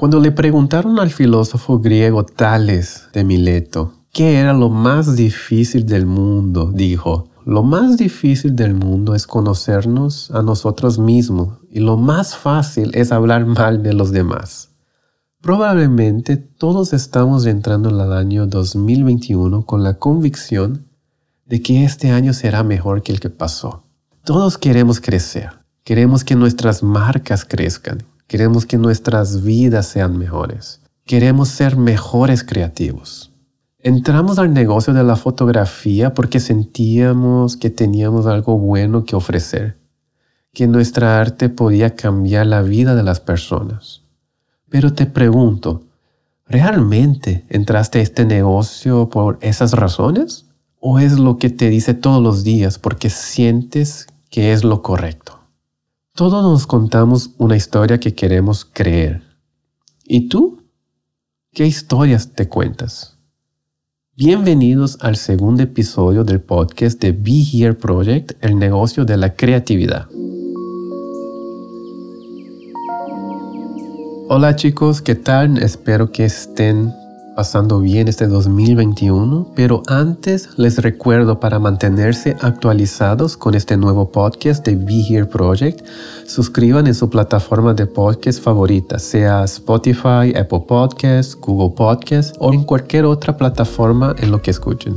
Cuando le preguntaron al filósofo griego Tales de Mileto qué era lo más difícil del mundo, dijo, lo más difícil del mundo es conocernos a nosotros mismos y lo más fácil es hablar mal de los demás. Probablemente todos estamos entrando en el año 2021 con la convicción de que este año será mejor que el que pasó. Todos queremos crecer, queremos que nuestras marcas crezcan, Queremos que nuestras vidas sean mejores. Queremos ser mejores creativos. Entramos al negocio de la fotografía porque sentíamos que teníamos algo bueno que ofrecer, que nuestra arte podía cambiar la vida de las personas. Pero te pregunto, ¿realmente entraste a este negocio por esas razones? ¿O es lo que te dice todos los días porque sientes que es lo correcto? Todos nos contamos una historia que queremos creer. ¿Y tú? ¿Qué historias te cuentas? Bienvenidos al segundo episodio del podcast de Be Here Project, el negocio de la creatividad. Hola chicos, ¿qué tal? Espero que estén pasando bien este 2021, pero antes les recuerdo para mantenerse actualizados con este nuevo podcast de Be Here Project, suscriban en su plataforma de podcast favorita, sea Spotify, Apple Podcasts, Google Podcasts o en cualquier otra plataforma en lo que escuchen.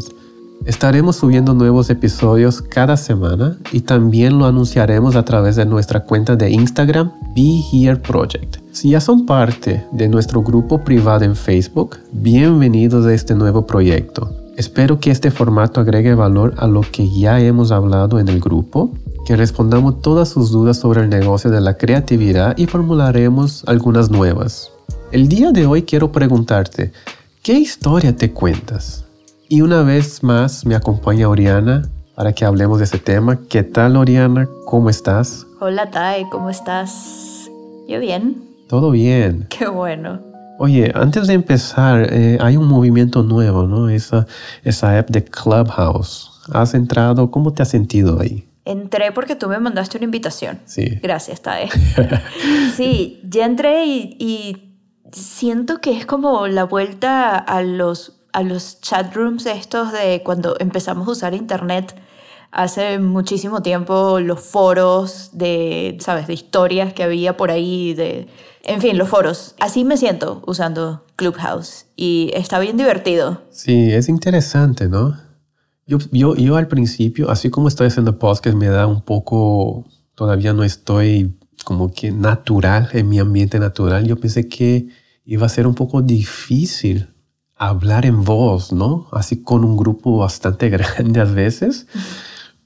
Estaremos subiendo nuevos episodios cada semana y también lo anunciaremos a través de nuestra cuenta de Instagram Be Here Project. Si ya son parte de nuestro grupo privado en Facebook, bienvenidos a este nuevo proyecto. Espero que este formato agregue valor a lo que ya hemos hablado en el grupo, que respondamos todas sus dudas sobre el negocio de la creatividad y formularemos algunas nuevas. El día de hoy quiero preguntarte, ¿qué historia te cuentas? Y una vez más me acompaña Oriana para que hablemos de ese tema. ¿Qué tal Oriana? ¿Cómo estás? Hola Tai, ¿cómo estás? ¿Yo bien? Todo bien. Qué bueno. Oye, antes de empezar, eh, hay un movimiento nuevo, ¿no? Esa, esa app de Clubhouse. ¿Has entrado? ¿Cómo te has sentido ahí? Entré porque tú me mandaste una invitación. Sí. Gracias, Tae. sí, ya entré y, y siento que es como la vuelta a los a los chat rooms estos de cuando empezamos a usar internet hace muchísimo tiempo, los foros de, ¿sabes?, de historias que había por ahí, de, en fin, los foros. Así me siento usando Clubhouse y está bien divertido. Sí, es interesante, ¿no? Yo, yo, yo al principio, así como estoy haciendo podcast, me da un poco, todavía no estoy como que natural en mi ambiente natural. Yo pensé que iba a ser un poco difícil hablar en voz, ¿no? Así con un grupo bastante grande a veces,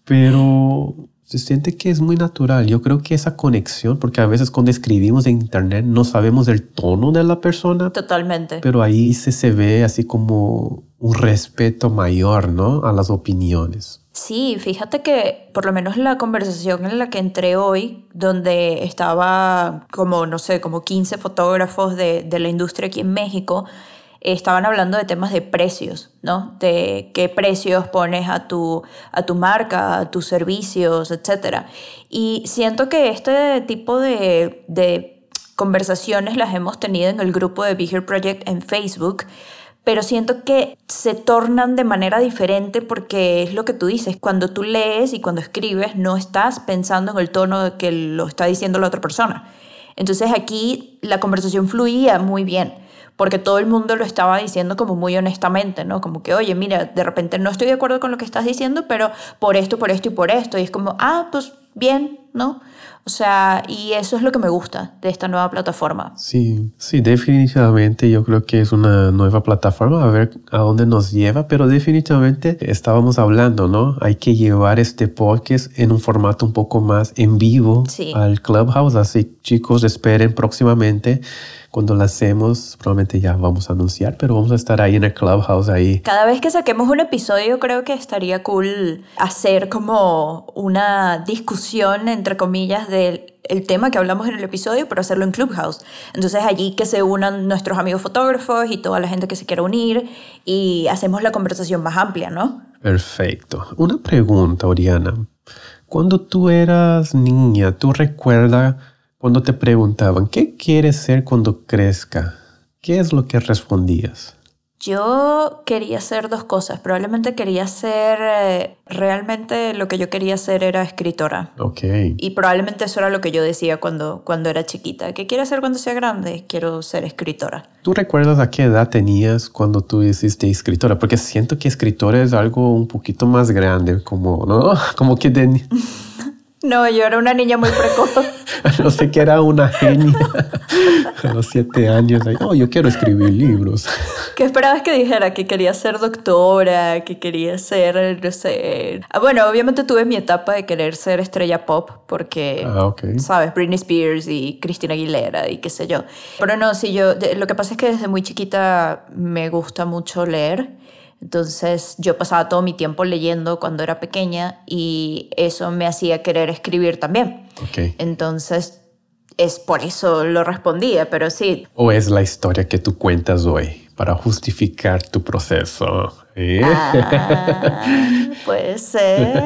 pero se siente que es muy natural. Yo creo que esa conexión, porque a veces cuando escribimos en internet no sabemos el tono de la persona. Totalmente. Pero ahí se, se ve así como un respeto mayor, ¿no? A las opiniones. Sí, fíjate que por lo menos la conversación en la que entré hoy, donde estaba como, no sé, como 15 fotógrafos de, de la industria aquí en México, estaban hablando de temas de precios, ¿no? De qué precios pones a tu, a tu marca, a tus servicios, etc. Y siento que este tipo de, de conversaciones las hemos tenido en el grupo de Bigger Project en Facebook, pero siento que se tornan de manera diferente porque es lo que tú dices, cuando tú lees y cuando escribes no estás pensando en el tono que lo está diciendo la otra persona. Entonces aquí la conversación fluía muy bien porque todo el mundo lo estaba diciendo como muy honestamente, ¿no? Como que, oye, mira, de repente no estoy de acuerdo con lo que estás diciendo, pero por esto, por esto y por esto. Y es como, ah, pues bien, ¿no? O sea, y eso es lo que me gusta de esta nueva plataforma. Sí, sí, definitivamente yo creo que es una nueva plataforma, a ver a dónde nos lleva, pero definitivamente estábamos hablando, ¿no? Hay que llevar este podcast en un formato un poco más en vivo al Clubhouse, así chicos, esperen próximamente cuando la hacemos, probablemente ya vamos a anunciar, pero vamos a estar ahí en el Clubhouse ahí. Cada vez que saquemos un episodio, creo que estaría cool hacer como una discusión, entre comillas, el tema que hablamos en el episodio, pero hacerlo en Clubhouse. Entonces allí que se unan nuestros amigos fotógrafos y toda la gente que se quiera unir y hacemos la conversación más amplia, ¿no? Perfecto. Una pregunta, Oriana. Cuando tú eras niña, ¿tú recuerdas Cuando te preguntaban, ¿qué quieres ser cuando crezca? ¿Qué es lo que respondías? Yo quería hacer dos cosas. Probablemente quería ser, eh, realmente lo que yo quería hacer era escritora. Ok. Y probablemente eso era lo que yo decía cuando, cuando era chiquita. ¿Qué quiero hacer cuando sea grande? Quiero ser escritora. ¿Tú recuerdas a qué edad tenías cuando tú hiciste escritora? Porque siento que escritora es algo un poquito más grande, como, ¿no? Como que de... No, yo era una niña muy precoz. no sé que era una genia a los siete años. Oh, yo quiero escribir libros. ¿Qué esperabas que dijera? Que quería ser doctora, que quería ser, no sé... Ah, bueno, obviamente tuve mi etapa de querer ser estrella pop porque, Ah, ok. ¿sabes? Britney Spears y Christina Aguilera y qué sé yo. Pero no, sí, yo... lo que pasa es que desde muy chiquita me gusta mucho leer. Entonces yo pasaba todo mi tiempo leyendo cuando era pequeña y eso me hacía querer escribir también. Ok. Entonces es por eso lo respondía, pero sí. ¿O es la historia que tú cuentas hoy para justificar tu proceso? ¿Eh? Ah, puede ser.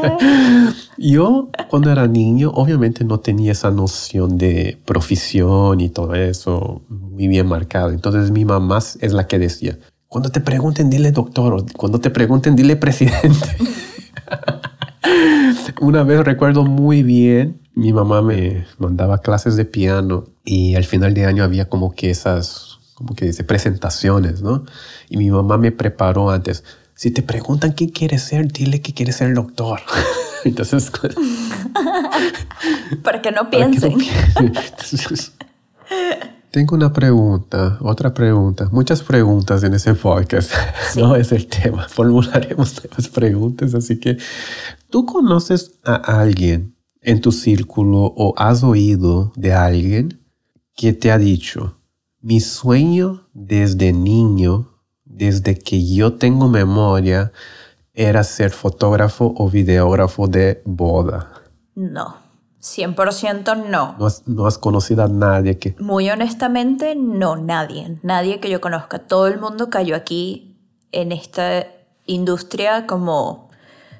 Yo cuando era niño obviamente no tenía esa noción de profesión y todo eso muy bien marcado. Entonces mi mamá es la que decía, cuando te pregunten dile doctor, o cuando te pregunten dile presidente. Una vez recuerdo muy bien, mi mamá me mandaba clases de piano y al final de año había como que esas, como que dice, presentaciones, ¿no? Y mi mamá me preparó antes. Si te preguntan qué quieres ser, dile que quieres ser doctor. Entonces, Para que no para que no piensen. piensen. Entonces, tengo una pregunta, otra pregunta, muchas preguntas en ese podcast. No es el tema, formularemos más preguntas. Así que, ¿tú conoces a alguien en tu círculo o has oído de alguien que te ha dicho, mi sueño desde niño, desde que yo tengo memoria, era ser fotógrafo o videógrafo de boda? No, 100% no. No has, no has conocido a nadie que... Muy honestamente, no, nadie. Nadie que yo conozca. Todo el mundo cayó aquí en esta industria como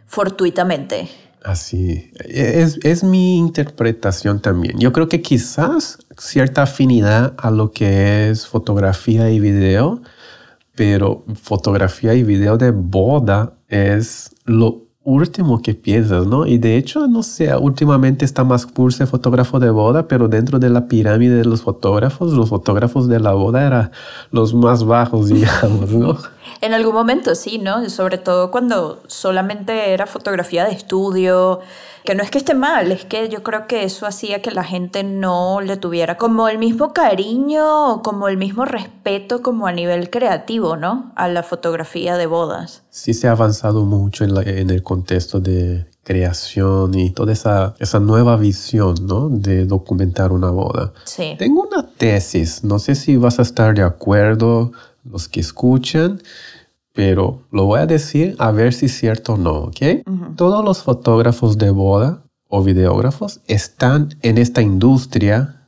fortuitamente. Así, es, es mi interpretación también. Yo creo que quizás cierta afinidad a lo que es fotografía y video, pero fotografía y video de boda es lo último que piensas, ¿no? Y de hecho, no sé, últimamente está más ser fotógrafo de boda, pero dentro de la pirámide de los fotógrafos, los fotógrafos de la boda eran los más bajos, digamos, ¿no? En algún momento sí, ¿no? Sobre todo cuando solamente era fotografía de estudio, que no es que esté mal, es que yo creo que eso hacía que la gente no le tuviera como el mismo cariño o como el mismo respeto como a nivel creativo, ¿no? A la fotografía de bodas. sí se ha avanzado mucho en, la- en el contexto de creación y toda esa, esa nueva visión, ¿no? De documentar una boda. Sí. Tengo una tesis, no sé si vas a estar de acuerdo los que escuchan, pero lo voy a decir a ver si es cierto o no, ¿ok? Todos los fotógrafos de boda o videógrafos están en esta industria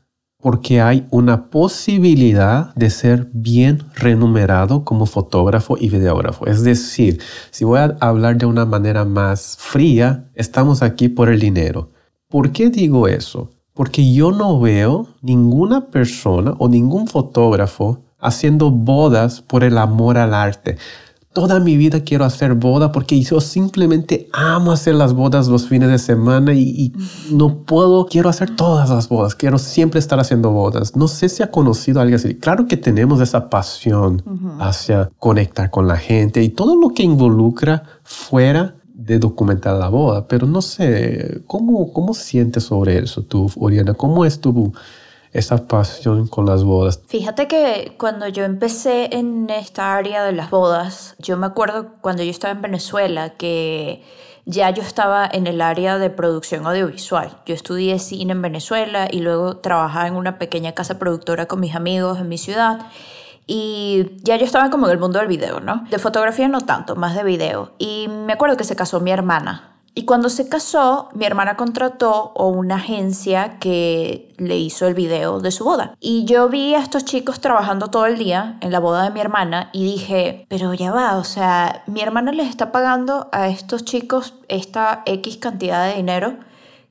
porque hay una posibilidad de ser bien remunerado como fotógrafo y videógrafo. Es decir, si voy a hablar de una manera más fría, estamos aquí por el dinero. ¿Por qué digo eso? Porque yo no veo ninguna persona o ningún fotógrafo haciendo bodas por el amor al arte. Toda mi vida quiero hacer boda porque yo simplemente amo hacer las bodas los fines de semana y, y no puedo, quiero hacer todas las bodas, quiero siempre estar haciendo bodas. No sé si ha conocido a alguien así. Claro que tenemos esa pasión hacia conectar con la gente y todo lo que involucra fuera de documentar la boda, pero no sé, ¿cómo, cómo sientes sobre eso tú, Oriana? ¿Cómo es tu, esa pasión con las bodas? Fíjate que cuando yo empecé en esta área de las bodas, yo me acuerdo cuando yo estaba en Venezuela que ya yo estaba en el área de producción audiovisual. Yo estudié cine en Venezuela y luego trabajaba en una pequeña casa productora con mis amigos en mi ciudad. Y ya yo estaba como en el mundo del video, ¿no? De fotografía no tanto, más de video. Y me acuerdo que se casó mi hermana. Y cuando se casó, mi hermana contrató una agencia que le hizo el video de su boda. Y yo vi a estos chicos trabajando todo el día en la boda de mi hermana y dije, pero ya va, o sea, mi hermana les está pagando a estos chicos esta X cantidad de dinero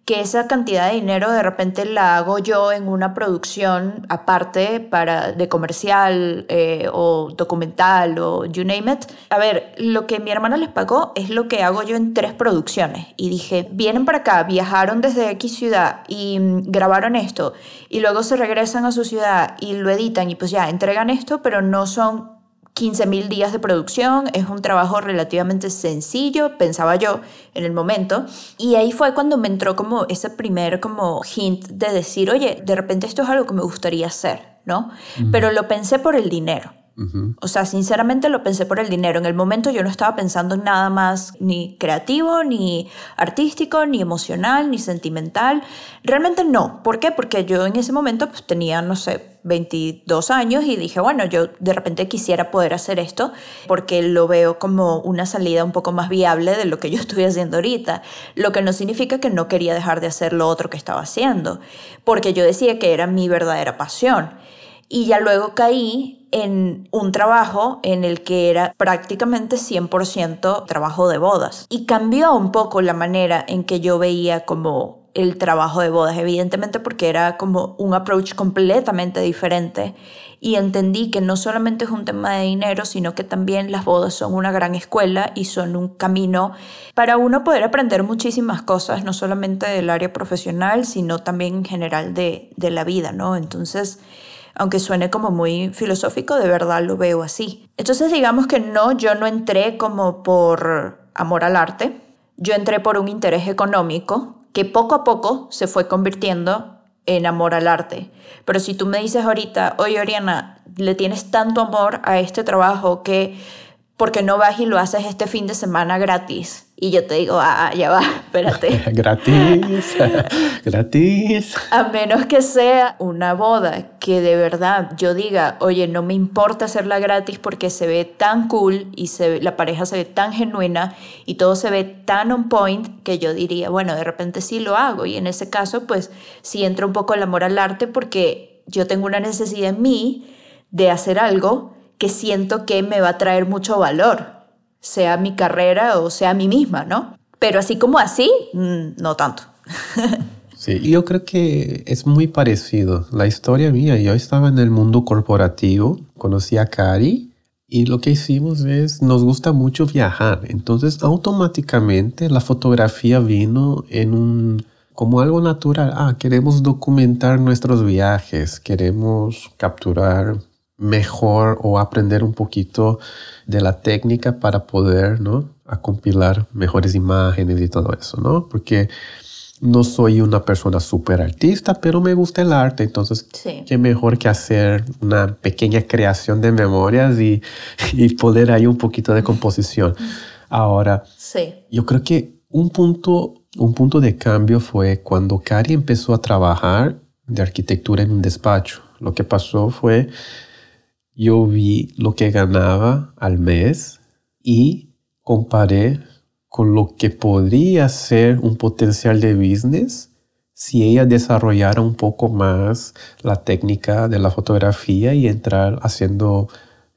que esa cantidad de dinero de repente la hago yo en una producción aparte para, de comercial eh, o documental o you name it. A ver, lo que mi hermana les pagó es lo que hago yo en tres producciones. Y dije, vienen para acá, viajaron desde X ciudad y mm, grabaron esto y luego se regresan a su ciudad y lo editan y pues ya, entregan esto, pero no son 15.000 días de producción, es un trabajo relativamente sencillo, pensaba yo en el momento, y ahí fue cuando me entró como ese primer como hint de decir, oye, de repente esto es algo que me gustaría hacer, ¿no? Pero lo pensé por el dinero. O sea, sinceramente lo pensé por el dinero. En el momento yo no estaba pensando en nada más ni creativo, ni artístico, ni emocional, ni sentimental. Realmente no. ¿Por qué? Porque yo en ese momento pues, tenía, no sé, 22 años y dije, bueno, yo de repente quisiera poder hacer esto porque lo veo como una salida un poco más viable de lo que yo estoy haciendo ahorita. Lo que no significa que no quería dejar de hacer lo otro que estaba haciendo, porque yo decía que era mi verdadera pasión. Y ya luego caí en un trabajo en el que era prácticamente 100% trabajo de bodas. Y cambió un poco la manera en que yo veía como el trabajo de bodas, evidentemente porque era como un approach completamente diferente y entendí que no solamente es un tema de dinero, sino que también las bodas son una gran escuela y son un camino para uno poder aprender muchísimas cosas, no solamente del área profesional, sino también en general de, de la vida, ¿no? Entonces, aunque suene como muy filosófico, de verdad lo veo así. Entonces digamos que no, yo no entré como por amor al arte, yo entré por un interés económico que poco a poco se fue convirtiendo en amor al arte. Pero si tú me dices ahorita, oye Oriana, le tienes tanto amor a este trabajo que porque no vas y lo haces este fin de semana gratis. Y yo te digo, ah, ya va, espérate. gratis, gratis. A menos que sea una boda que de verdad yo diga, oye, no me importa hacerla gratis porque se ve tan cool y se, la pareja se ve tan genuina y todo se ve tan on point que yo diría, bueno, de repente sí lo hago. Y en ese caso, pues sí entra un poco el amor al arte porque yo tengo una necesidad en mí de hacer algo que siento que me va a traer mucho valor, sea mi carrera o sea a mí misma, ¿no? Pero así como así, mm, no tanto. Sí, yo creo que es muy parecido. La historia mía, yo estaba en el mundo corporativo, conocí a Cari y lo que hicimos es, nos gusta mucho viajar. Entonces, automáticamente la fotografía vino en un, como algo natural. Ah, queremos documentar nuestros viajes, queremos capturar mejor o aprender un poquito de la técnica para poder, ¿no? A compilar mejores imágenes y todo eso, ¿no? Porque no soy una persona súper artista, pero me gusta el arte, entonces qué mejor que hacer una pequeña creación de memorias y, y poner ahí un poquito de composición. Ahora, sí. yo creo que un punto, un punto de cambio fue cuando Cari empezó a trabajar de arquitectura en un despacho. Lo que pasó fue yo vi lo que ganaba al mes y comparé con lo que podría ser un potencial de business si ella desarrollara un poco más la técnica de la fotografía y entrar haciendo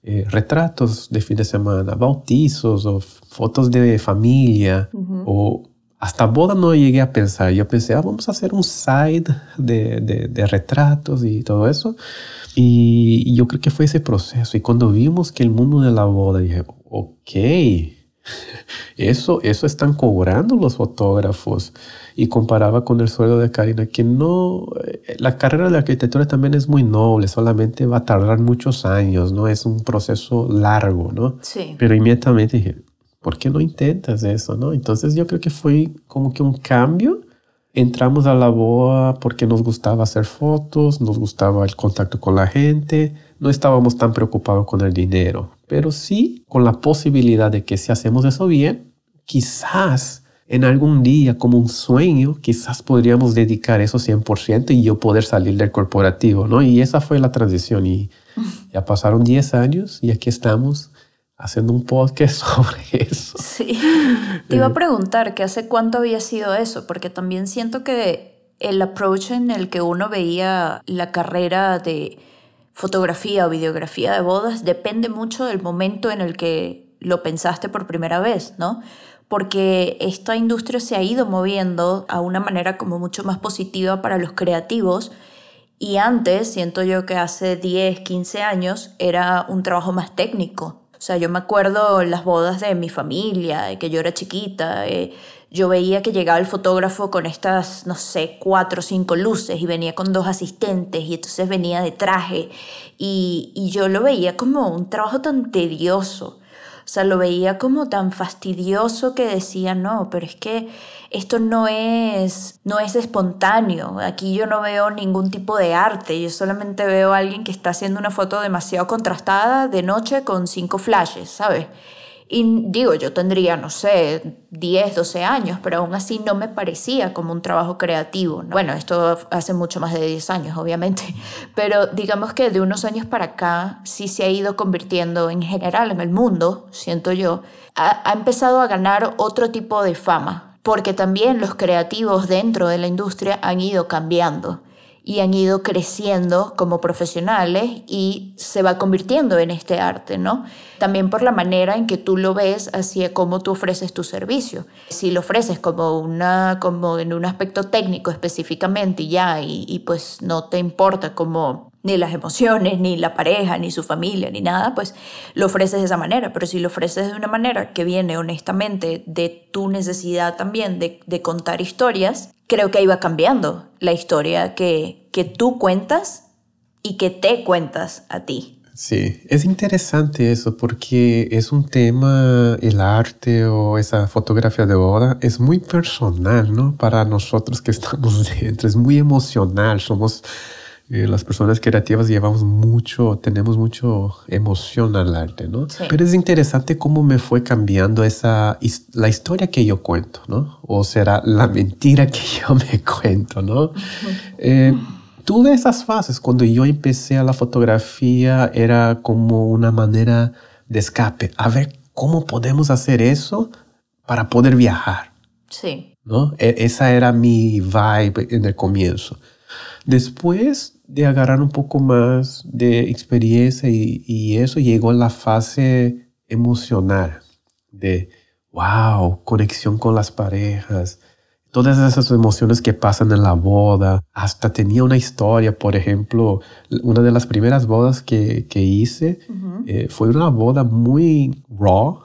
eh, retratos de fin de semana, bautizos o fotos de familia o hasta boda no llegué a pensar. Yo pensé, ah, vamos a hacer un side de, de retratos y todo eso. Y yo creo que fue ese proceso. Y cuando vimos que el mundo de la boda, dije, ok, eso, eso están cobrando los fotógrafos. Y comparaba con el sueldo de Karina, que no, eh, la carrera de arquitectura también es muy noble, solamente va a tardar muchos años, ¿no? Es un proceso largo, ¿no? Sí. Pero inmediatamente dije, ¿por qué no intentas eso, no? Entonces yo creo que fue como que un cambio entramos a la boa porque nos gustaba hacer fotos, nos gustaba el contacto con la gente, no estábamos tan preocupados con el dinero, pero sí con la posibilidad de que si hacemos eso bien, quizás en algún día como un sueño, quizás podríamos dedicar eso 100% y yo poder salir del corporativo, ¿no? Y esa fue la transición y ya pasaron 10 años y aquí estamos haciendo un podcast sobre eso. Sí. Te iba a eh. preguntar que hace cuánto había sido eso, porque también siento que el approach en el que uno veía la carrera de fotografía o videografía de bodas depende mucho del momento en el que lo pensaste por primera vez, ¿no? porque esta industria se ha ido moviendo a una manera como mucho más positiva para los creativos y antes, siento yo que hace 10, 15 años, era un trabajo más técnico. O sea, yo me acuerdo las bodas de mi familia, que yo era chiquita, eh, yo veía que llegaba el fotógrafo con estas, no sé, cuatro o cinco luces y venía con dos asistentes y entonces venía de traje y, y yo lo veía como un trabajo tan tedioso. O sea, lo veía como tan fastidioso que decía, no, pero es que esto no es, no es espontáneo. Aquí yo no veo ningún tipo de arte. Yo solamente veo a alguien que está haciendo una foto demasiado contrastada de noche con cinco flashes, ¿sabes? Y digo, yo tendría, no sé, 10, 12 años, pero aún así no me parecía como un trabajo creativo. Bueno, esto hace mucho más de 10 años, obviamente, pero digamos que de unos años para acá sí se ha ido convirtiendo en general en el mundo, siento yo, ha, ha empezado a ganar otro tipo de fama, porque también los creativos dentro de la industria han ido cambiando y han ido creciendo como profesionales y se va convirtiendo en este arte, ¿no? También por la manera en que tú lo ves hacia cómo tú ofreces tu servicio. Si lo ofreces como, una, como en un aspecto técnico específicamente y ya, y, y pues no te importa como ni las emociones, ni la pareja, ni su familia, ni nada, pues lo ofreces de esa manera. Pero si lo ofreces de una manera que viene honestamente de tu necesidad también de, de contar historias, creo que ahí va cambiando la historia que, que tú cuentas y que te cuentas a ti. Sí, es interesante eso porque es un tema, el arte o esa fotografía de boda es muy personal, ¿no? Para nosotros que estamos dentro, es muy emocional, somos eh, las personas creativas llevamos mucho, tenemos mucho emoción al arte, ¿no? Sí. Pero es interesante cómo me fue cambiando esa, la historia que yo cuento, ¿no? O será la mentira que yo me cuento, ¿no? Eh, tuve esas fases. Cuando yo empecé a la fotografía era como una manera de escape. A ver, ¿cómo podemos hacer eso para poder viajar? Sí, ¿no? E- esa era mi vibe en el comienzo. Después de agarrar un poco más de experiencia y, y eso, llegó la fase emocional de, wow, conexión con las parejas, todas esas emociones que pasan en la boda. Hasta tenía una historia, por ejemplo, una de las primeras bodas que, que hice eh, fue una boda muy raw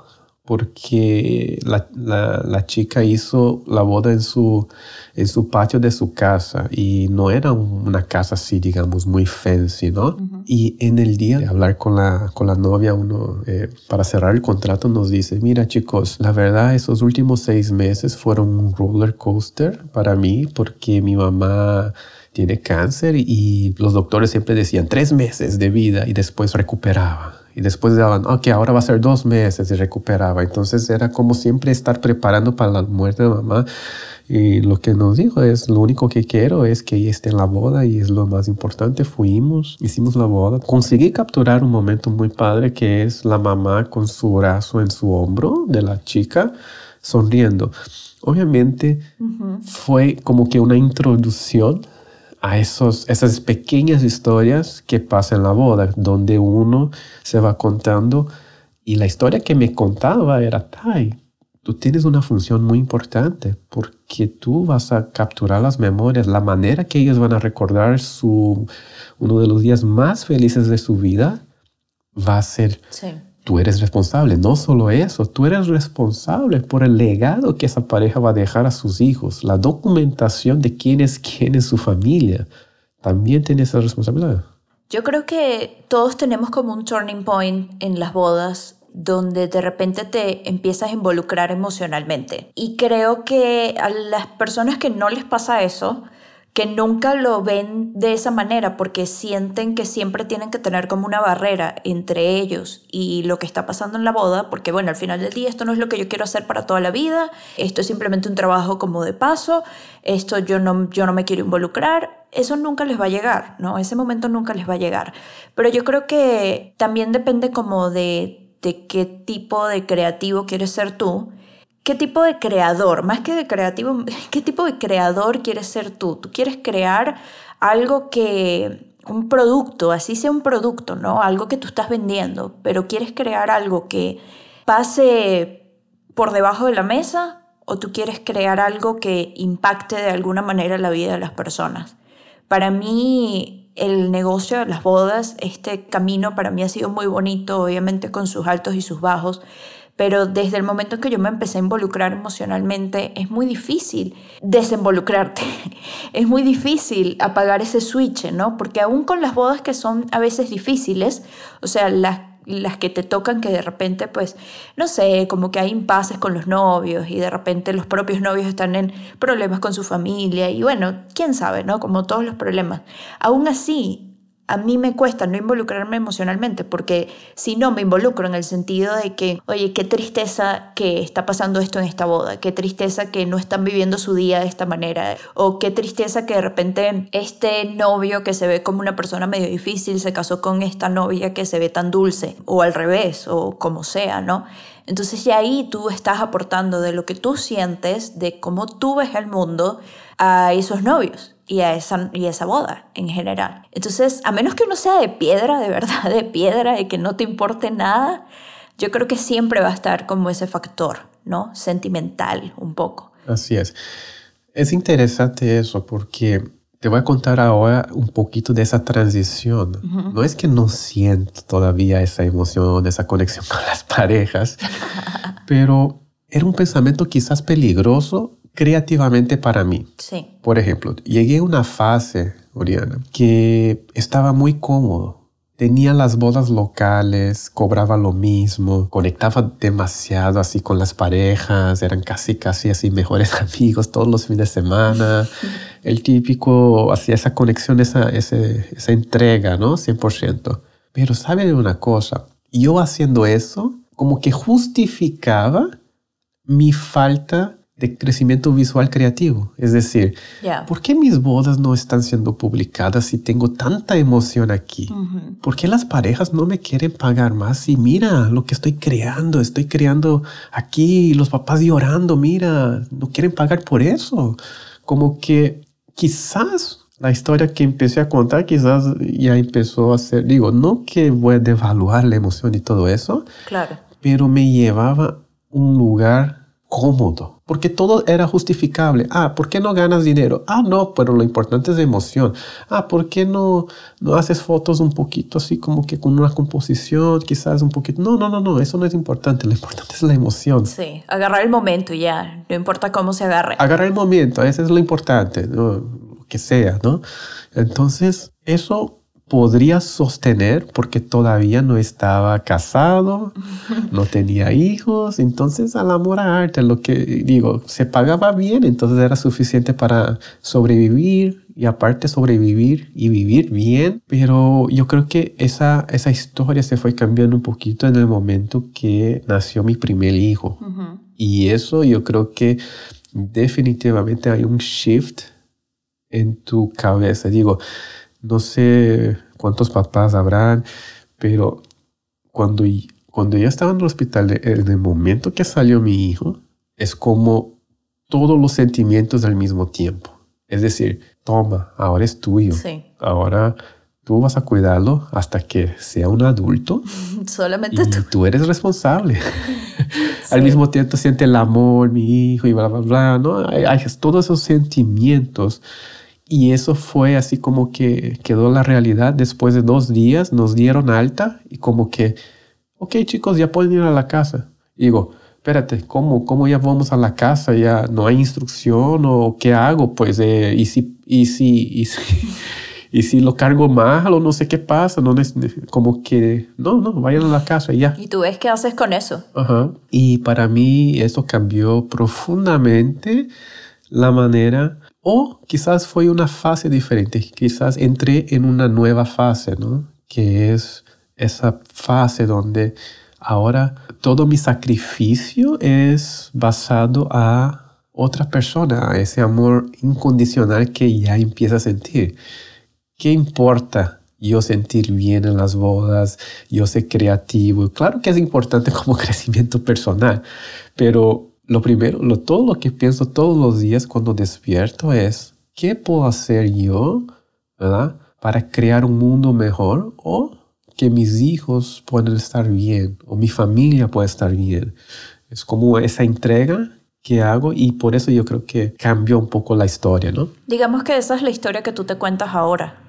porque la, la- la chica hizo la boda en su, en su patio de su casa y no era una casa así, digamos, muy fancy, ¿no? Y en el día de hablar con la, con la novia, uno, eh, para cerrar el contrato, nos dice, mira chicos, la verdad, esos últimos seis meses fueron un roller coaster para mí porque mi mamá tiene cáncer y los doctores siempre decían tres meses de vida y después recuperaba. Y después daban, ok, ahora va a ser dos meses y recuperaba. Entonces era como siempre estar preparando para la muerte de mamá. Y lo que nos dijo es, lo único que quiero es que ella esté en la boda y es lo más importante. Fuimos, hicimos la boda. Conseguí capturar un momento muy padre que es la mamá con su brazo en su hombro de la chica sonriendo. Obviamente fue como que una introducción a esos, esas pequeñas historias que pasan en la boda, donde uno se va contando y la historia que me contaba era, Tai, tú tienes una función muy importante porque tú vas a capturar las memorias, la manera que ellos van a recordar su, uno de los días más felices de su vida va a ser sí. Tú eres responsable. No solo eso, tú eres responsable por el legado que esa pareja va a dejar a sus hijos, la documentación de quién es quién en su familia. También tienes esa responsabilidad. Yo creo que todos tenemos como un turning point en las bodas donde de repente te empiezas a involucrar emocionalmente. Y creo que a las personas que no les pasa eso, que nunca lo ven de esa manera porque sienten que siempre tienen que tener como una barrera entre ellos y lo que está pasando en la boda, porque bueno, al final del día esto no es lo que yo quiero hacer para toda la vida, esto es simplemente un trabajo como de paso, esto yo no, yo no me quiero involucrar, eso nunca les va a llegar, ¿no? Ese momento nunca les va a llegar. Pero yo creo que también depende como de, de qué tipo de creativo quieres ser tú ¿Qué tipo de creador, más que de creativo, qué tipo de creador quieres ser tú? Tú quieres crear algo que, un producto, así sea un producto, ¿no? Algo que tú estás vendiendo, pero quieres crear algo que pase por debajo de la mesa o tú quieres crear algo que impacte de alguna manera la vida de las personas. Para mí, el negocio de las bodas, este camino para mí ha sido muy bonito, obviamente con sus altos y sus bajos, pero desde el momento en que yo me empecé a involucrar emocionalmente, es muy difícil desinvolucrarte, es muy difícil apagar ese switch, ¿no? Porque aún con las bodas que son a veces difíciles, o sea, las las que te tocan que de repente, pues, no sé, como que hay impases con los novios y de repente los propios novios están en problemas con su familia y bueno, quién sabe, ¿no? Como todos los problemas. Aún así, a mí me cuesta no involucrarme emocionalmente, porque si no me involucro en el sentido de que, oye, qué tristeza que está pasando esto en esta boda, qué tristeza que no están viviendo su día de esta manera, o qué tristeza que de repente este novio que se ve como una persona medio difícil se casó con esta novia que se ve tan dulce, o al revés, o como sea, ¿no? Entonces ya ahí tú estás aportando de lo que tú sientes, de cómo tú ves el mundo a esos novios y a, esa, y esa boda en general. Entonces, a menos que uno sea de piedra, de verdad de piedra, y que no te importe nada, yo creo que siempre va a estar como ese factor, ¿no? Sentimental un poco. Así es. Es interesante eso porque te voy a contar ahora un poquito de esa transición. No es que no siento todavía esa emoción, esa conexión con las parejas, pero era un pensamiento quizás peligroso creativamente para mí. Sí. Por ejemplo, llegué a una fase, Oriana, que estaba muy cómodo. Tenía las bodas locales, cobraba lo mismo, conectaba demasiado así con las parejas, eran casi, casi así mejores amigos todos los fines de semana. El típico, hacía esa conexión, esa, esa entrega, ¿no? 100%. Pero sabe una cosa, yo haciendo eso, como que justificaba mi falta de crecimiento visual creativo. Es decir, ¿por qué mis bodas no están siendo publicadas si tengo tanta emoción aquí? ¿Por qué las parejas no me quieren pagar más? Y mira lo que estoy creando, estoy creando aquí, los papás llorando, mira, no quieren pagar por eso. Como que quizás la historia que empecé a contar quizás ya empezó a ser, digo, no que voy a devaluar la emoción y todo eso, claro. pero me llevaba un lugar cómodo, porque todo era justificable. Ah, ¿por qué no ganas dinero? Ah, no, pero lo importante es la emoción. Ah, ¿por qué no, no haces fotos un poquito así como que con una composición, quizás un poquito? No, no, no, no, eso no es importante, lo importante es la emoción. Sí, agarrar el momento ya, no importa cómo se agarre. Agarrar el momento, eso es lo importante, ¿no? que sea, ¿no? Entonces, eso podría sostener porque todavía no estaba casado, no tenía hijos, entonces al amor a arte, lo que digo, se pagaba bien, entonces era suficiente para sobrevivir y aparte sobrevivir y vivir bien, pero yo creo que esa, esa historia se fue cambiando un poquito en el momento que nació mi primer hijo. Y eso yo creo que definitivamente hay un shift en tu cabeza. Digo, no sé cuántos papás habrán, pero cuando, cuando ya estaba en el hospital, en el momento que salió mi hijo, es como todos los sentimientos al mismo tiempo. Es decir, toma, ahora es tuyo. Ahora tú vas a cuidarlo hasta que sea un adulto. Solamente y tú. eres responsable. Al mismo tiempo siente el amor, mi hijo y bla, bla, bla. ¿no? hay todos esos sentimientos y eso fue así como que quedó la realidad. Después de dos días nos dieron alta y como que, ok chicos, ya pueden ir a la casa. digo, espérate, ¿cómo, ¿cómo ya vamos a la casa? Ya no hay instrucción o qué hago? Pues, eh, ¿y, si, y, si, y, si, y si lo cargo mal o no sé qué pasa, no como que, no, no, vayan a la casa y ya. ¿Y tú ves qué haces con eso? Ajá. Y para mí eso cambió profundamente la manera o quizás fue una fase diferente, quizás entré en una nueva fase, ¿no? Que es esa fase donde ahora todo mi sacrificio es basado a otra persona, a ese amor incondicional que ya empieza a sentir. ¿Qué importa yo sentir bien en las bodas, yo ser creativo? Claro que es importante como crecimiento personal, pero lo primero, lo, todo lo que pienso todos los días cuando despierto es, ¿qué puedo hacer yo ¿verdad? para crear un mundo mejor o que mis hijos puedan estar bien o mi familia pueda estar bien? Es como esa entrega que hago y por eso yo creo que cambió un poco la historia, ¿no? Digamos que esa es la historia que tú te cuentas ahora,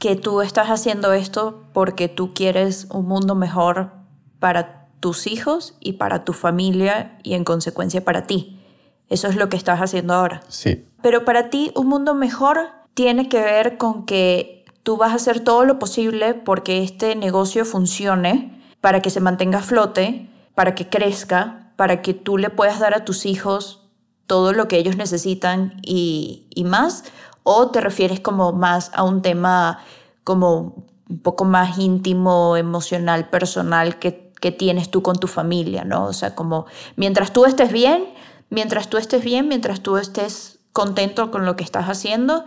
que tú estás haciendo esto porque tú quieres un mundo mejor para tus hijos y para tu familia y en consecuencia para ti. Eso es lo que estás haciendo ahora. Sí. Pero para ti un mundo mejor tiene que ver con que tú vas a hacer todo lo posible porque este negocio funcione, para que se mantenga a flote, para que crezca, para que tú le puedas dar a tus hijos todo lo que ellos necesitan y, y más, o te refieres como más a un tema como un poco más íntimo, emocional, personal que, que tienes tú con tu familia, ¿no? O sea, como mientras tú estés bien, mientras tú estés bien, mientras tú estés contento con lo que estás haciendo,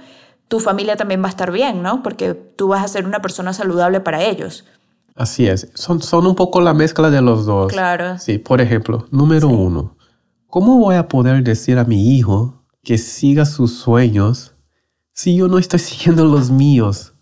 tu familia también va a estar bien, ¿no? Porque tú vas a ser una persona saludable para ellos. Así es, son, son un poco la mezcla de los dos. Claro. Sí, por ejemplo, número uno, ¿cómo voy a poder decir a mi hijo que siga sus sueños si yo no estoy siguiendo los míos?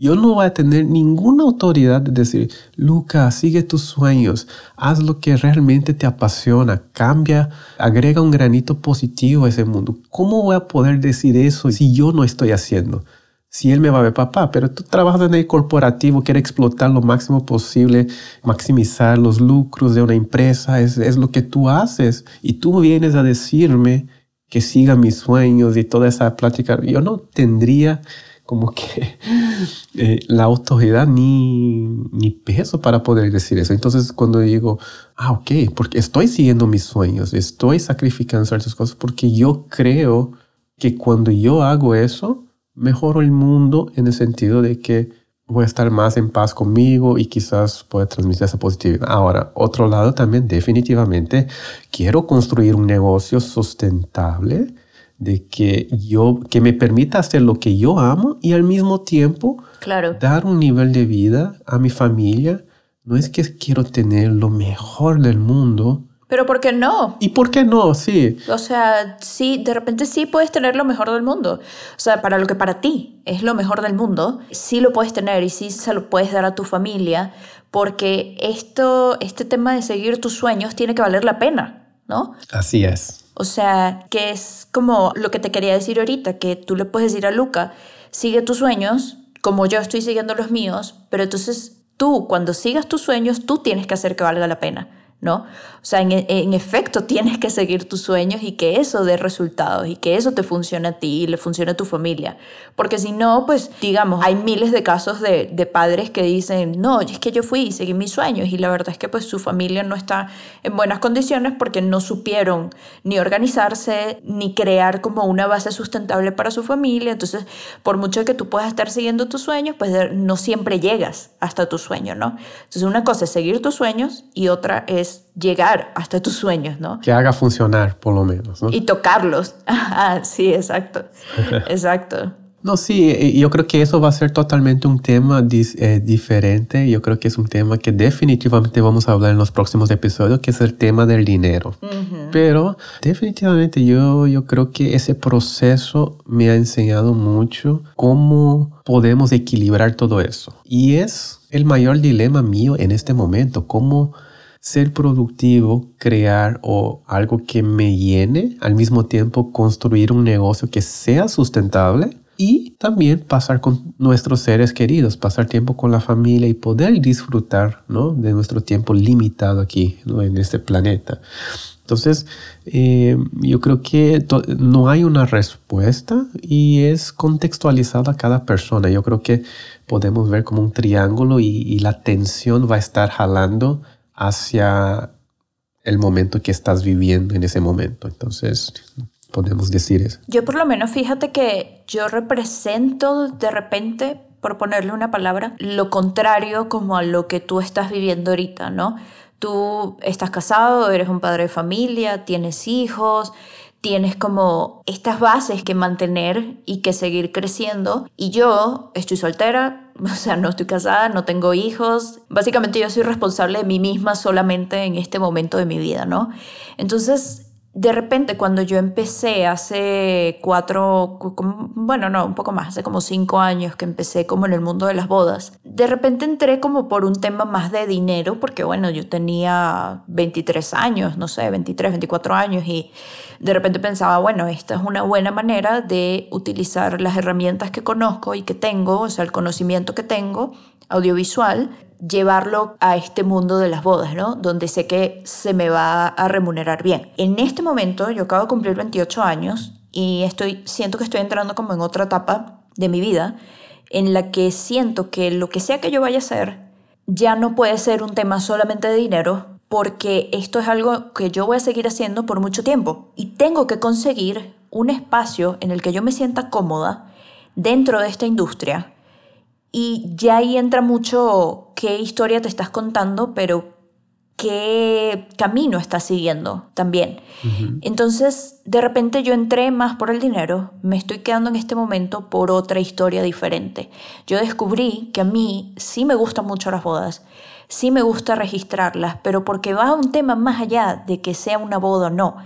Yo no voy a tener ninguna autoridad de decir, Luca, sigue tus sueños, haz lo que realmente te apasiona, cambia, agrega un granito positivo a ese mundo. ¿Cómo voy a poder decir eso si yo no estoy haciendo? Si él me va a ver, papá, pero tú trabajas en el corporativo, quieres explotar lo máximo posible, maximizar los lucros de una empresa, es, es lo que tú haces. Y tú vienes a decirme que siga mis sueños y toda esa plática. Yo no tendría como que eh, la autoridad ni, ni peso para poder decir eso. Entonces cuando digo, ah, ok, porque estoy siguiendo mis sueños, estoy sacrificando ciertas cosas porque yo creo que cuando yo hago eso, mejoro el mundo en el sentido de que voy a estar más en paz conmigo y quizás pueda transmitir esa positividad. Ahora, otro lado también definitivamente quiero construir un negocio sustentable de que yo que me permita hacer lo que yo amo y al mismo tiempo Claro. dar un nivel de vida a mi familia. No es que quiero tener lo mejor del mundo. Pero ¿por qué no? ¿Y por qué no? Sí. O sea, sí, de repente sí puedes tener lo mejor del mundo. O sea, para lo que para ti es lo mejor del mundo, sí lo puedes tener y sí se lo puedes dar a tu familia, porque esto, este tema de seguir tus sueños tiene que valer la pena, ¿no? Así es. O sea, que es como lo que te quería decir ahorita, que tú le puedes decir a Luca, sigue tus sueños, como yo estoy siguiendo los míos, pero entonces tú, cuando sigas tus sueños, tú tienes que hacer que valga la pena. ¿No? O sea, en, en, efecto tienes que seguir tus sueños y que eso dé resultados y que eso te funcione a ti y le funcione a tu familia. Porque si no, pues digamos, hay miles de casos de, de, padres que dicen, no, es que yo fui y seguí mis sueños y la verdad es que pues su familia no está en buenas condiciones porque no supieron ni organizarse ni crear como una base sustentable para su familia. Entonces, por mucho que tú puedas estar siguiendo tus sueños, pues no siempre llegas hasta tu sueño, ¿no? Entonces, una cosa es seguir tus sueños y otra es llegar hasta tus sueños, ¿no? Que haga funcionar, por lo menos, ¿no? Y tocarlos. Ah, sí, exacto. exacto. No, sí, yo creo que eso va a ser totalmente un tema eh, diferente. Yo creo que es un tema que definitivamente vamos a hablar en los próximos episodios, que es el tema del dinero. Uh -huh. Pero definitivamente yo, yo creo que ese proceso me ha enseñado mucho cómo podemos equilibrar todo eso. Y es el mayor dilema mío en este momento, cómo ser productivo, crear o algo que me llene, al mismo tiempo construir un negocio que sea sustentable y también pasar con nuestros seres queridos, pasar tiempo con la familia y poder disfrutar ¿no? de nuestro tiempo limitado aquí en este planeta. Entonces, eh, yo creo que no hay una respuesta y es contextualizada a cada persona. Yo creo que podemos ver como un triángulo y la tensión va a estar jalando hacia el momento que estás viviendo en ese momento. Entonces, podemos decir eso. Yo por lo menos fíjate que yo represento de repente, por ponerle una palabra, lo contrario como a lo que tú estás viviendo ahorita, ¿no? Tú estás casado, eres un padre de familia, tienes hijos, tienes como estas bases que mantener y que seguir creciendo. Y yo estoy soltera, o sea, no estoy casada, no tengo hijos. Básicamente yo soy responsable de mí misma solamente en este momento de mi vida, ¿no? Entonces, de repente cuando yo empecé hace cuatro, bueno, no, un poco más, hace como cinco años que empecé como en el mundo de las bodas, de repente entré como por un tema más de dinero, porque bueno, yo tenía 23 años, no sé, 23, 24 años y de repente pensaba, bueno, esta es una buena manera de utilizar las herramientas que conozco y que tengo, o sea, el conocimiento que tengo audiovisual llevarlo a este mundo de las bodas, ¿no? Donde sé que se me va a remunerar bien. En este momento yo acabo de cumplir 28 años y estoy siento que estoy entrando como en otra etapa de mi vida en la que siento que lo que sea que yo vaya a hacer ya no puede ser un tema solamente de dinero porque esto es algo que yo voy a seguir haciendo por mucho tiempo y tengo que conseguir un espacio en el que yo me sienta cómoda dentro de esta industria y ya ahí entra mucho qué historia te estás contando, pero qué camino estás siguiendo también. Entonces, de repente yo entré más por el dinero, me estoy quedando en este momento por otra historia diferente. Yo descubrí que a mí sí me gustan mucho las bodas, sí me gusta registrarlas, pero porque va a un tema más allá de que sea una boda o no.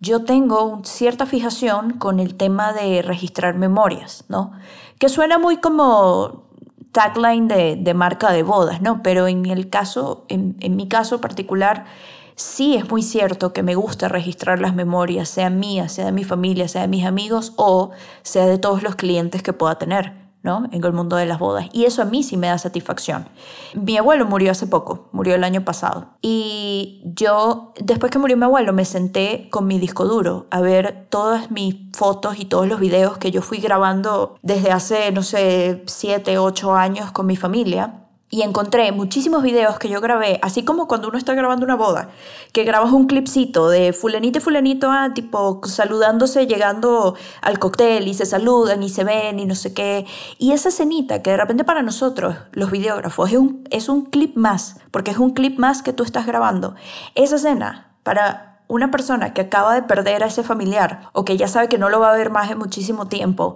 Yo tengo cierta fijación con el tema de registrar memorias, ¿no? Que suena muy como tagline de, de, marca de bodas, ¿no? Pero en el caso, en, en, mi caso particular, sí es muy cierto que me gusta registrar las memorias, sea mías, sea de mi familia, sea de mis amigos o sea de todos los clientes que pueda tener. En el mundo de las bodas. Y eso a mí sí me da satisfacción. Mi abuelo murió hace poco, murió el año pasado. Y yo, después que murió mi abuelo, me senté con mi disco duro a ver todas mis fotos y todos los videos que yo fui grabando desde hace, no sé, 7, 8 años con mi familia y encontré muchísimos videos que yo grabé, así como cuando uno está grabando una boda, que grabas un clipcito de fulanito y fulanito, ah, tipo saludándose, llegando al cóctel y se saludan y se ven y no sé qué. Y esa escenita que de repente para nosotros, los videógrafos, es un, es un clip más, porque es un clip más que tú estás grabando. Esa escena, para una persona que acaba de perder a ese familiar o que ya sabe que no lo va a ver más en muchísimo tiempo,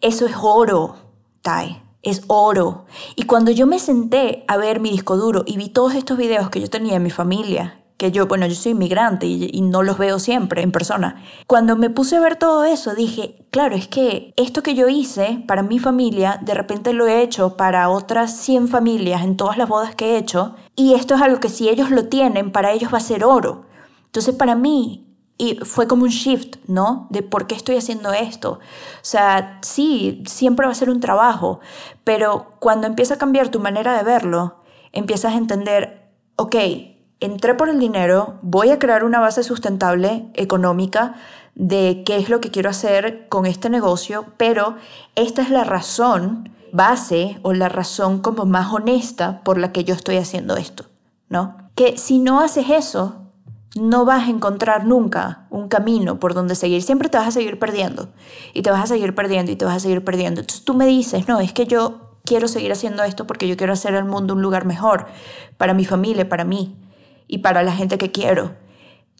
eso es oro, Tai es oro. Y cuando yo me senté a ver mi disco duro y vi todos estos videos que yo tenía en mi familia, que yo, bueno, yo soy inmigrante y, no los veo siempre en persona, cuando me puse a ver todo eso dije, claro, es que esto que yo hice para mi familia, de repente lo he hecho para otras 100 familias en todas las bodas que he hecho, y esto es algo que si ellos lo tienen, para ellos va a ser oro. Entonces para mí y fue como un shift, ¿no? De por qué estoy haciendo esto. O sea, sí, siempre va a ser un trabajo, pero cuando empieza a cambiar tu manera de verlo, empiezas a entender, ok, entré por el dinero, voy a crear una base sustentable económica de qué es lo que quiero hacer con este negocio, pero esta es la razón base o la razón como más honesta por la que yo estoy haciendo esto, ¿no? Que si no haces eso, no vas a encontrar nunca un camino por donde seguir. Siempre te vas a seguir perdiendo y te vas a seguir perdiendo y te vas a seguir perdiendo. Entonces tú me dices, no, es que yo quiero seguir haciendo esto porque yo quiero hacer el mundo un lugar mejor para mi familia, para mí y para la gente que quiero.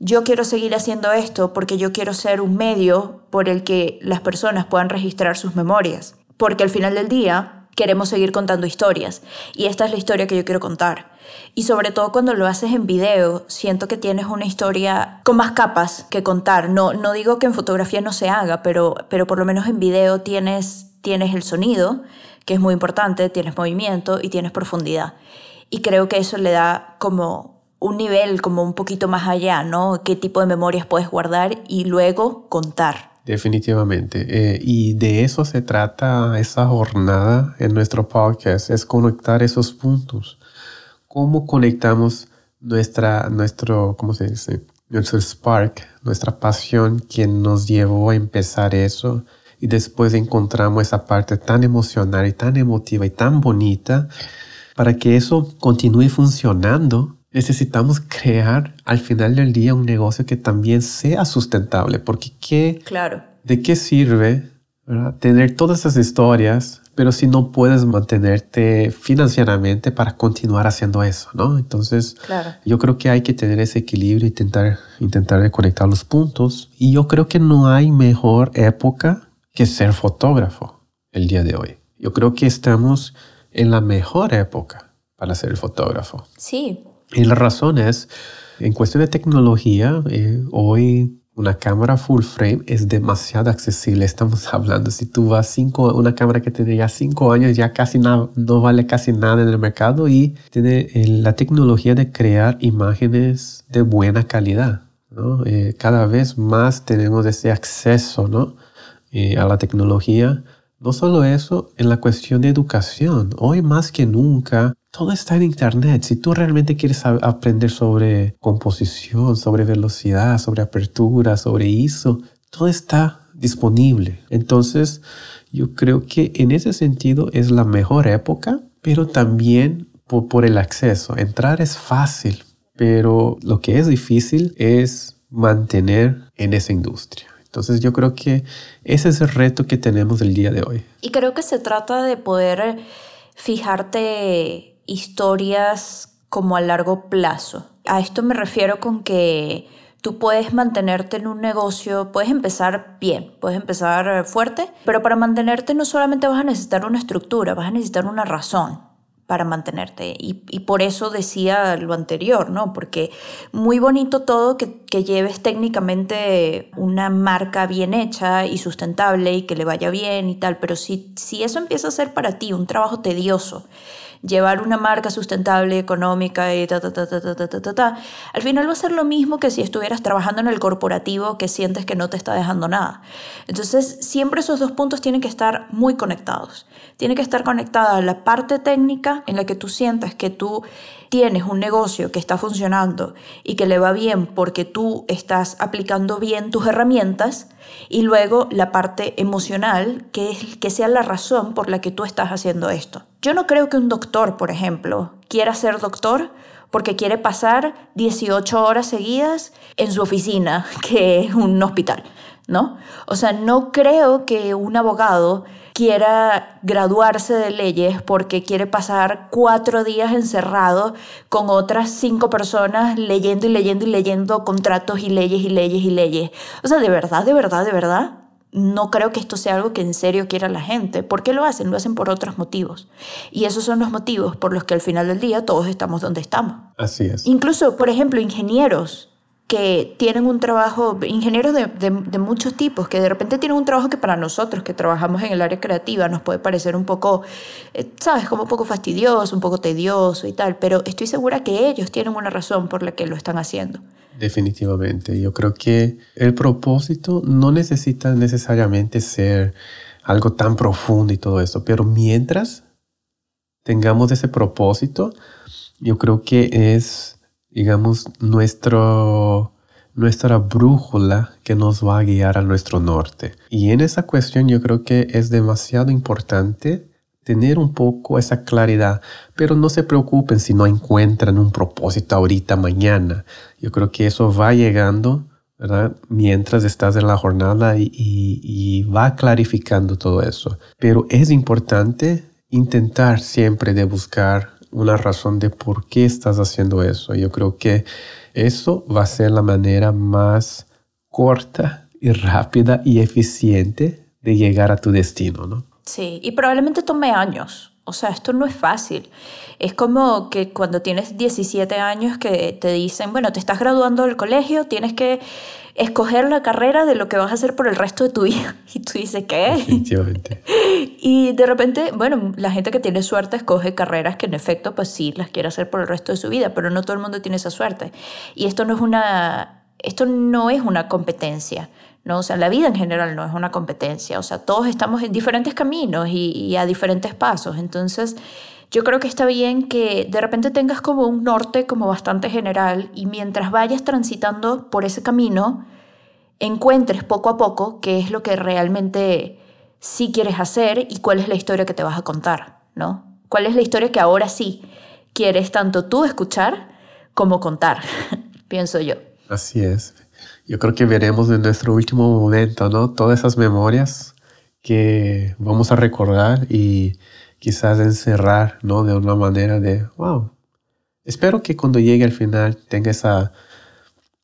Yo quiero seguir haciendo esto porque yo quiero ser un medio por el que las personas puedan registrar sus memorias. Porque al final del día, queremos seguir contando historias. Y esta es la historia que yo quiero contar. Y sobre todo cuando lo haces en video, siento que tienes una historia con más capas que contar. No, no digo que en fotografía no se haga, pero, pero por lo menos en video tienes, tienes el sonido, que es muy importante, tienes movimiento y tienes profundidad. Y creo que eso le da como un nivel como un poquito más allá, ¿no? ¿Qué tipo de memorias puedes guardar y luego contar? Definitivamente. Eh, y de eso se trata esa jornada en nuestro podcast, es conectar esos puntos. ¿Cómo conectamos nuestra, nuestro, ¿cómo se dice? Nuestro spark, nuestra pasión, quien nos llevó a empezar eso. Y después encontramos esa parte tan emocional y tan emotiva y tan bonita para que eso continúe funcionando necesitamos crear al final del día un negocio que también sea sustentable, porque ¿qué, claro. ¿de qué sirve tener todas esas historias, pero si no puedes mantenerte financieramente para continuar haciendo eso, ¿no? Entonces, yo creo que hay que tener ese equilibrio, intentar, intentar conectar los puntos, y yo creo que no hay mejor época que ser fotógrafo el día de hoy. Yo creo que estamos en la mejor época para ser fotógrafo. Sí, y la razón es, en cuestión de tecnología, eh, hoy una cámara full frame es demasiado accesible. Estamos hablando, si tú vas cinco, una cámara que tiene ya cinco años, ya casi no, no vale casi nada en el mercado y tiene eh, la tecnología de crear imágenes de buena calidad. ¿no? Eh, cada vez más tenemos ese acceso ¿no? Eh, a la tecnología. No solo eso, en la cuestión de educación, hoy más que nunca todo está en Internet. Si tú realmente quieres aprender sobre composición, sobre velocidad, sobre apertura, sobre ISO, todo está disponible. Entonces, yo creo que en ese sentido es la mejor época, pero también por, el acceso. Entrar es fácil, pero lo que es difícil es mantener en esa industria. Entonces yo creo que ese es el reto que tenemos el día de hoy. Y creo que se trata de poder fijarte historias como a largo plazo. A esto me refiero con que tú puedes mantenerte en un negocio, puedes empezar bien, puedes empezar fuerte, pero para mantenerte no solamente vas a necesitar una estructura, vas a necesitar una razón para mantenerte. Y, por eso decía lo anterior, ¿no? Porque muy bonito todo que, que, lleves técnicamente una marca bien hecha y sustentable y que le vaya bien y tal, pero si, si eso empieza a ser para ti un trabajo tedioso, llevar una marca sustentable, económica y ta, ta, ta, ta, ta, ta, ta, ta, al final va a ser lo mismo que si estuvieras trabajando en el corporativo que sientes que no te está dejando nada. Entonces, siempre esos dos puntos tienen que estar muy conectados. Tiene que estar conectada la parte técnica en la que tú sientas que tú tienes un negocio que está funcionando y que le va bien porque tú estás aplicando bien tus herramientas y luego la parte emocional que es que sea la razón por la que tú estás haciendo esto. Yo no creo que un doctor, por ejemplo, quiera ser doctor porque quiere pasar 18 horas seguidas en su oficina, que es un hospital, ¿no? O sea, no creo que un abogado quiera graduarse de leyes porque quiere pasar cuatro días encerrado con otras cinco personas leyendo y leyendo y leyendo contratos y leyes y leyes y leyes. O sea, de verdad, de verdad, de verdad, no creo que esto sea algo que en serio quiera la gente. ¿Por qué lo hacen? Lo hacen por otros motivos. Y esos son los motivos por los que al final del día todos estamos donde estamos. Así es. Incluso, por ejemplo, ingenieros que tienen un trabajo, ingenieros de, muchos tipos, que de repente tienen un trabajo que para nosotros que trabajamos en el área creativa nos puede parecer un poco, eh, ¿sabes? Como un poco fastidioso, un poco tedioso y tal, pero estoy segura que ellos tienen una razón por la que lo están haciendo. Definitivamente, yo creo que el propósito no necesita necesariamente ser algo tan profundo y todo eso, pero mientras tengamos ese propósito, yo creo que es digamos, nuestro, nuestra brújula que nos va a guiar a nuestro norte. Y en esa cuestión yo creo que es demasiado importante tener un poco esa claridad, pero no se preocupen si no encuentran un propósito ahorita, mañana. Yo creo que eso va llegando, ¿verdad? Mientras estás en la jornada y, y va clarificando todo eso. Pero es importante intentar siempre de buscar una razón de por qué estás haciendo eso. Yo creo que eso va a ser la manera más corta y rápida y eficiente de llegar a tu destino, ¿no? Sí, y probablemente tome años. O sea, esto no es fácil. Es como que cuando tienes 17 años que te dicen, bueno, te estás graduando del colegio, tienes que escoger la carrera de lo que vas a hacer por el resto de tu vida. Y tú dices, ¿qué? Y de repente, bueno, la gente que tiene suerte escoge carreras que en efecto, pues sí, las quiere hacer por el resto de su vida, pero no todo el mundo tiene esa suerte. Y esto no es una, esto no es una competencia. ¿no? O sea, la vida en general no es una competencia, o sea, todos estamos en diferentes caminos y, y, a diferentes pasos, entonces yo creo que está bien que de repente tengas como un norte como bastante general y mientras vayas transitando por ese camino, encuentres poco a poco qué es lo que realmente sí quieres hacer y cuál es la historia que te vas a contar, ¿no? ¿Cuál es la historia que ahora sí quieres tanto tú escuchar como contar, pienso yo. Así es. Yo creo que veremos en nuestro último momento, ¿no? Todas esas memorias que vamos a recordar y quizás encerrar, ¿no? De una manera de, wow. Espero que cuando llegue al final tenga esa,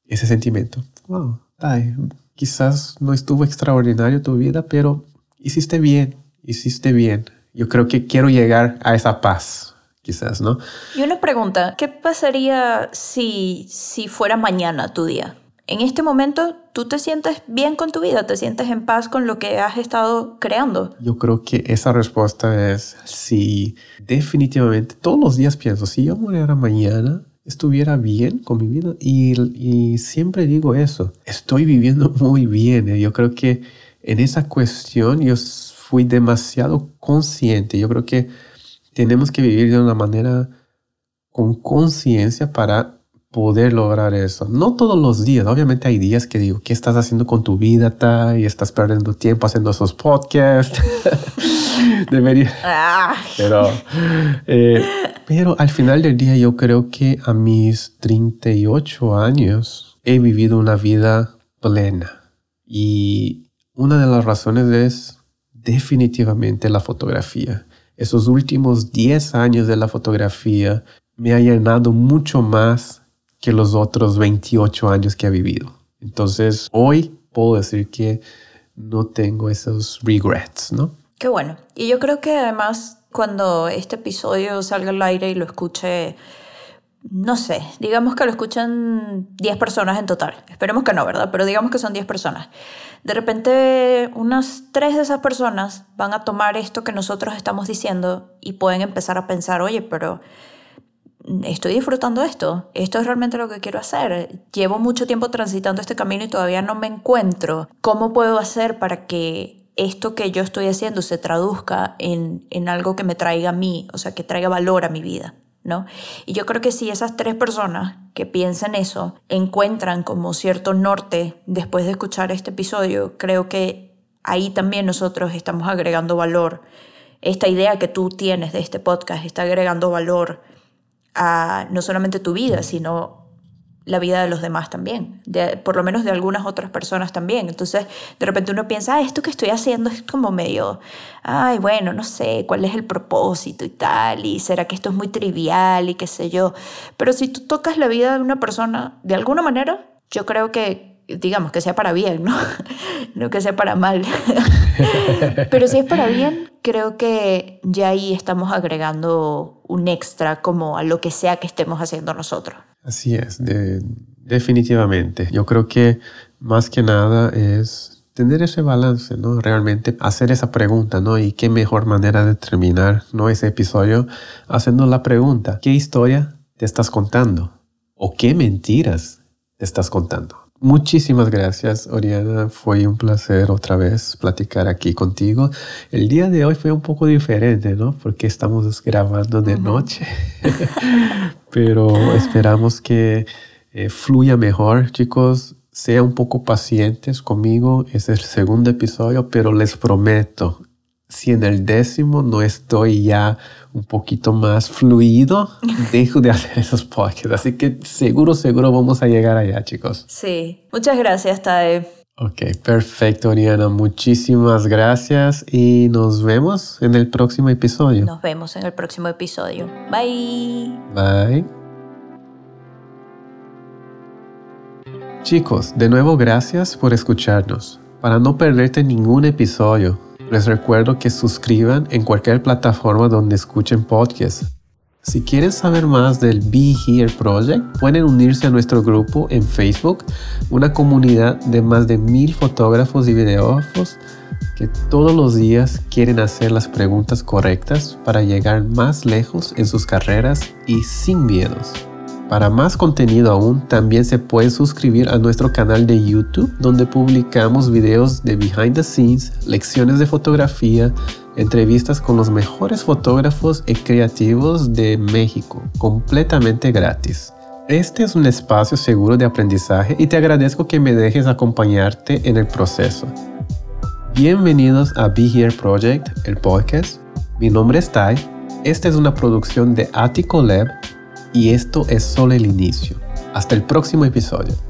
ese sentimiento. Wow, ay, quizás no estuvo extraordinario tu vida, pero hiciste bien, hiciste bien. Yo creo que quiero llegar a esa paz, quizás, ¿no? Y una pregunta, ¿qué pasaría si, si fuera mañana tu día? En este momento tú te sientes bien con tu vida, te sientes en paz con lo que has estado creando. Yo creo que esa respuesta es sí, definitivamente. Todos los días pienso, si yo muriera mañana, estuviera bien con mi vida. Y, siempre digo eso, estoy viviendo muy bien. ¿eh? Yo creo que en esa cuestión yo fui demasiado consciente. Yo creo que tenemos que vivir de una manera con conciencia para poder lograr eso. No todos los días, obviamente hay días que digo, ¿qué estás haciendo con tu vida, Tai? Estás perdiendo tiempo haciendo esos podcasts. Debería. Ah. Pero, eh, pero al final del día yo creo que a mis 38 años he vivido una vida plena. Y una de las razones es definitivamente la fotografía. Esos últimos 10 años de la fotografía me ha llenado mucho más que los otros 28 años que ha vivido. Entonces, hoy puedo decir que no tengo esos regrets, ¿no? Qué bueno. Y yo creo que además cuando este episodio salga al aire y lo escuche, no sé, digamos que lo escuchan 10 personas en total. Esperemos que no, ¿verdad? Pero digamos que son 10 personas. De repente, unas 3 de esas personas van a tomar esto que nosotros estamos diciendo y pueden empezar a pensar, oye, pero estoy disfrutando esto, esto es realmente lo que quiero hacer, llevo mucho tiempo transitando este camino y todavía no me encuentro, ¿cómo puedo hacer para que esto que yo estoy haciendo se traduzca en, en algo que me traiga a mí, o sea, que traiga valor a mi vida? ¿No? Y yo creo que si esas tres personas que piensan eso encuentran como cierto norte después de escuchar este episodio, creo que ahí también nosotros estamos agregando valor. Esta idea que tú tienes de este podcast está agregando valor a no solamente tu vida, sino la vida de los demás también, de, por lo menos de algunas otras personas también. Entonces, de repente uno piensa, ah, esto que estoy haciendo es como medio, ay, bueno, no sé cuál es el propósito y tal, y será que esto es muy trivial y qué sé yo. Pero si tú tocas la vida de una persona de alguna manera, yo creo que digamos, que sea para bien, ¿no? no que sea para mal. Pero si es para bien, creo que ya ahí estamos agregando un extra como a lo que sea que estemos haciendo nosotros. Así es, definitivamente. Yo creo que más que nada es tener ese balance, ¿no? Realmente hacer esa pregunta, ¿no? Y qué mejor manera de terminar, ¿no? Ese episodio haciendo la pregunta, ¿qué historia te estás contando? ¿O qué mentiras te estás contando? Muchísimas gracias, Oriana. Fue un placer otra vez platicar aquí contigo. El día de hoy fue un poco diferente, ¿no? Porque estamos grabando de noche. Pero esperamos que eh, fluya mejor, chicos. Sean un poco pacientes conmigo. Es el segundo episodio, pero les prometo, si en el décimo no estoy ya un poquito más fluido, dejo de hacer esos podcasts. Así que seguro, seguro vamos a llegar allá, chicos. Sí, muchas gracias, Tae. Ok, perfecto, Oriana. Muchísimas gracias y nos vemos en el próximo episodio. Nos vemos en el próximo episodio. Bye. Bye. Chicos, de nuevo gracias por escucharnos. Para no perderte ningún episodio, les recuerdo que suscriban en cualquier plataforma donde escuchen podcasts. Si quieren saber más del Be Here Project, pueden unirse a nuestro grupo en Facebook, una comunidad de más de mil fotógrafos y videógrafos que todos los días quieren hacer las preguntas correctas para llegar más lejos en sus carreras y sin miedos. Para más contenido aún, también se puede suscribir a nuestro canal de YouTube, donde publicamos videos de behind the scenes, lecciones de fotografía, entrevistas con los mejores fotógrafos y creativos de México, completamente gratis. Este es un espacio seguro de aprendizaje y te agradezco que me dejes acompañarte en el proceso. Bienvenidos a Be Here Project, el podcast. Mi nombre es Tai. Esta es una producción de Attico Lab y esto es solo el inicio. Hasta el próximo episodio.